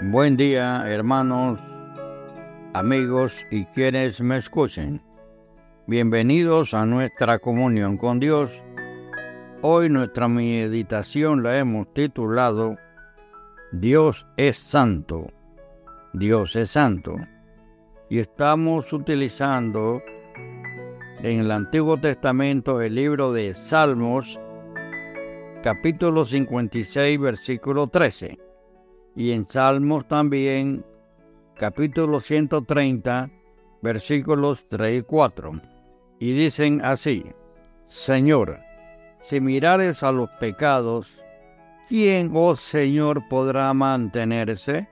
Buen día, hermanos, amigos y quienes me escuchen. Bienvenidos a nuestra comunión con Dios. Hoy nuestra meditación la hemos titulado Dios es santo. Dios es santo. Y estamos utilizando en el Antiguo Testamento el libro de Salmos, capítulo 56, versículo 13. Y en Salmos también, capítulo 130, versículos 3 y 4 y dicen así, Señor, si mirares a los pecados, ¿quién, oh Señor, podrá mantenerse?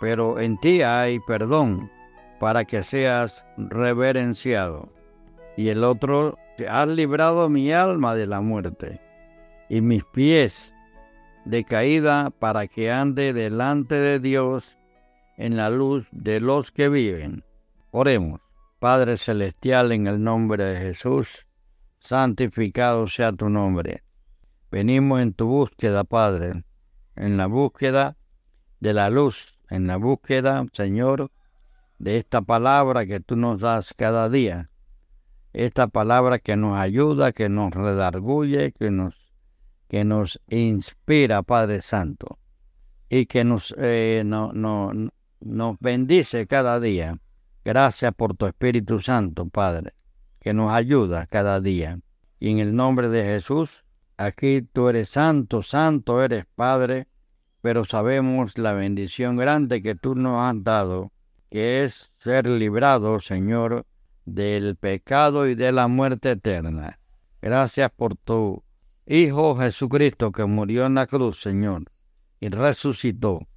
Pero en ti hay perdón para que seas reverenciado. Y el otro, has librado mi alma de la muerte y mis pies de caída para que ande delante de Dios en la luz de los que viven. Oremos. Padre Celestial, en el nombre de Jesús, santificado sea tu nombre. Venimos en tu búsqueda, Padre, en la búsqueda de la luz, en la búsqueda, Señor, de esta palabra que tú nos das cada día. Esta palabra que nos ayuda, que nos redarguye, que nos, que nos inspira, Padre Santo, y que nos, eh, no, no, nos bendice cada día Gracias por tu Espíritu Santo, Padre, que nos ayuda cada día. Y en el nombre de Jesús, aquí tú eres santo, santo eres Padre, pero sabemos la bendición grande que tú nos has dado, que es ser librado, Señor, del pecado y de la muerte eterna. Gracias por tu Hijo Jesucristo que murió en la cruz, Señor, y resucitó.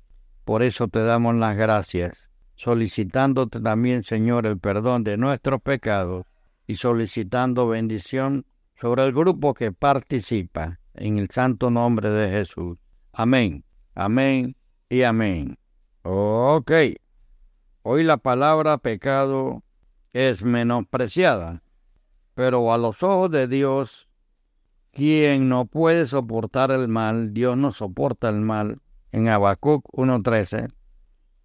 Por eso te damos las gracias solicitándote también, Señor, el perdón de nuestros pecados y solicitando bendición sobre el grupo que participa en el santo nombre de Jesús. Amén, amén y amén. Ok, hoy la palabra pecado es menospreciada, pero a los ojos de Dios, quien no puede soportar el mal, Dios no soporta el mal. En Habacuc 1.13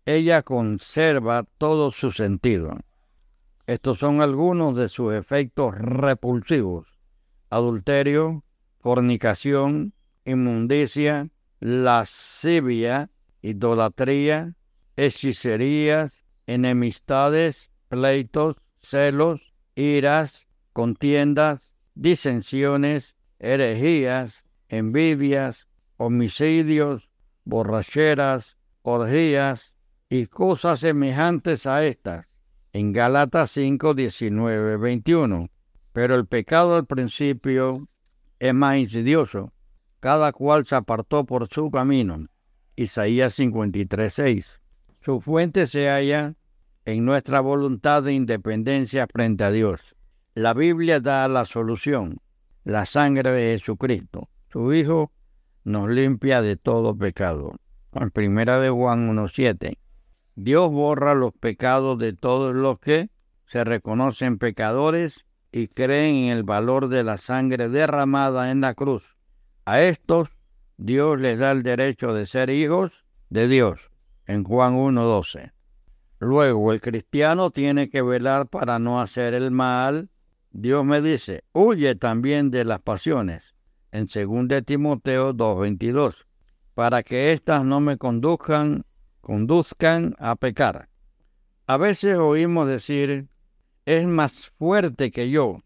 ella conserva todo su sentido. Estos son algunos de sus efectos repulsivos. Adulterio, fornicación, inmundicia, lascivia, idolatría, hechicerías, enemistades, pleitos, celos, iras, contiendas, disensiones, herejías, envidias, homicidios, borracheras, orgías, y cosas semejantes a estas. En Gálatas 5, 19, 21. Pero el pecado al principio es más insidioso. Cada cual se apartó por su camino. Isaías 53, 6. Su fuente se halla en nuestra voluntad de independencia frente a Dios. La Biblia da la solución, la sangre de Jesucristo. Su Hijo nos limpia de todo pecado. En primera de Juan 1.7. Dios borra los pecados de todos los que se reconocen pecadores y creen en el valor de la sangre derramada en la cruz. A estos Dios les da el derecho de ser hijos de Dios en Juan 1.12. Luego el cristiano tiene que velar para no hacer el mal. Dios me dice, huye también de las pasiones en 2 Timoteo 2.22, para que éstas no me conduzcan conduzcan a pecar. A veces oímos decir, es más fuerte que yo,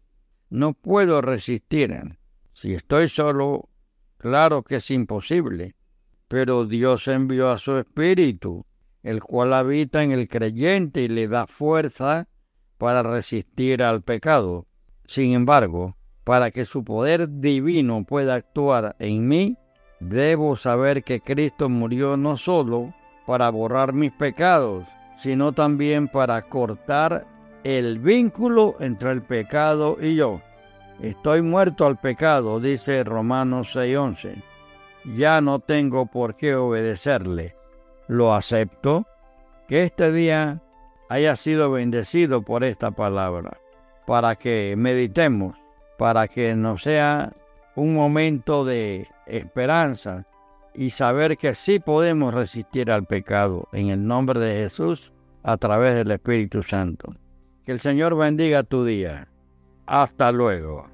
no puedo resistir. Si estoy solo, claro que es imposible, pero Dios envió a su Espíritu, el cual habita en el creyente y le da fuerza para resistir al pecado. Sin embargo, para que su poder divino pueda actuar en mí, debo saber que Cristo murió no solo para borrar mis pecados, sino también para cortar el vínculo entre el pecado y yo. Estoy muerto al pecado, dice Romanos 6:11. Ya no tengo por qué obedecerle. Lo acepto. Que este día haya sido bendecido por esta palabra, para que meditemos, para que no sea un momento de esperanza, y saber que sí podemos resistir al pecado en el nombre de Jesús a través del Espíritu Santo. Que el Señor bendiga tu día. Hasta luego.